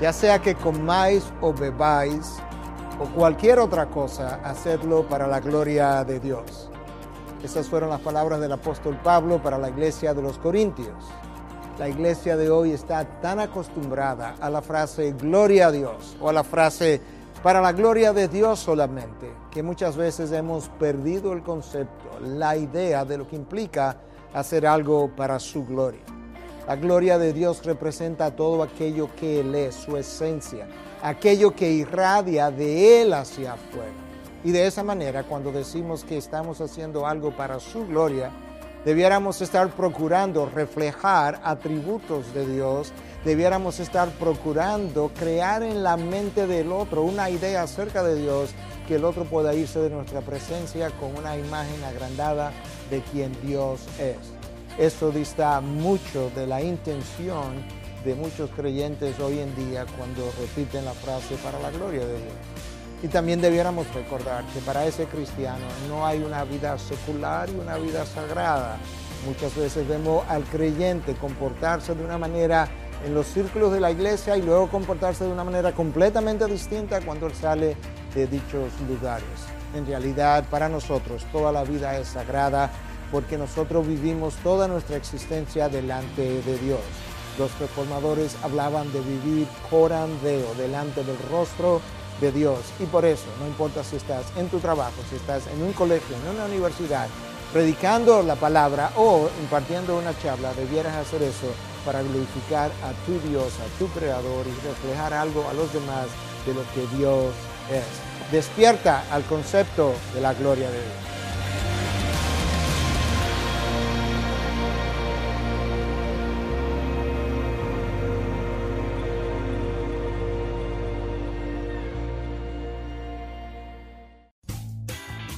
Ya sea que comáis o bebáis o cualquier otra cosa, hacedlo para la gloria de Dios. Esas fueron las palabras del apóstol Pablo para la iglesia de los Corintios. La iglesia de hoy está tan acostumbrada a la frase gloria a Dios o a la frase para la gloria de Dios solamente, que muchas veces hemos perdido el concepto, la idea de lo que implica hacer algo para su gloria. La gloria de Dios representa todo aquello que Él es, su esencia, aquello que irradia de Él hacia afuera. Y de esa manera, cuando decimos que estamos haciendo algo para su gloria, debiéramos estar procurando reflejar atributos de Dios, debiéramos estar procurando crear en la mente del otro una idea acerca de Dios, que el otro pueda irse de nuestra presencia con una imagen agrandada de quien Dios es. Eso dista mucho de la intención de muchos creyentes hoy en día cuando repiten la frase para la gloria de Dios. Y también debiéramos recordar que para ese cristiano no hay una vida secular y una vida sagrada. Muchas veces vemos al creyente comportarse de una manera en los círculos de la iglesia y luego comportarse de una manera completamente distinta cuando él sale de dichos lugares. En realidad, para nosotros toda la vida es sagrada porque nosotros vivimos toda nuestra existencia delante de Dios. Los reformadores hablaban de vivir corandeo, delante del rostro de Dios. Y por eso, no importa si estás en tu trabajo, si estás en un colegio, en una universidad, predicando la palabra o impartiendo una charla, debieras hacer eso para glorificar a tu Dios, a tu Creador y reflejar algo a los demás de lo que Dios es. Despierta al concepto de la gloria de Dios.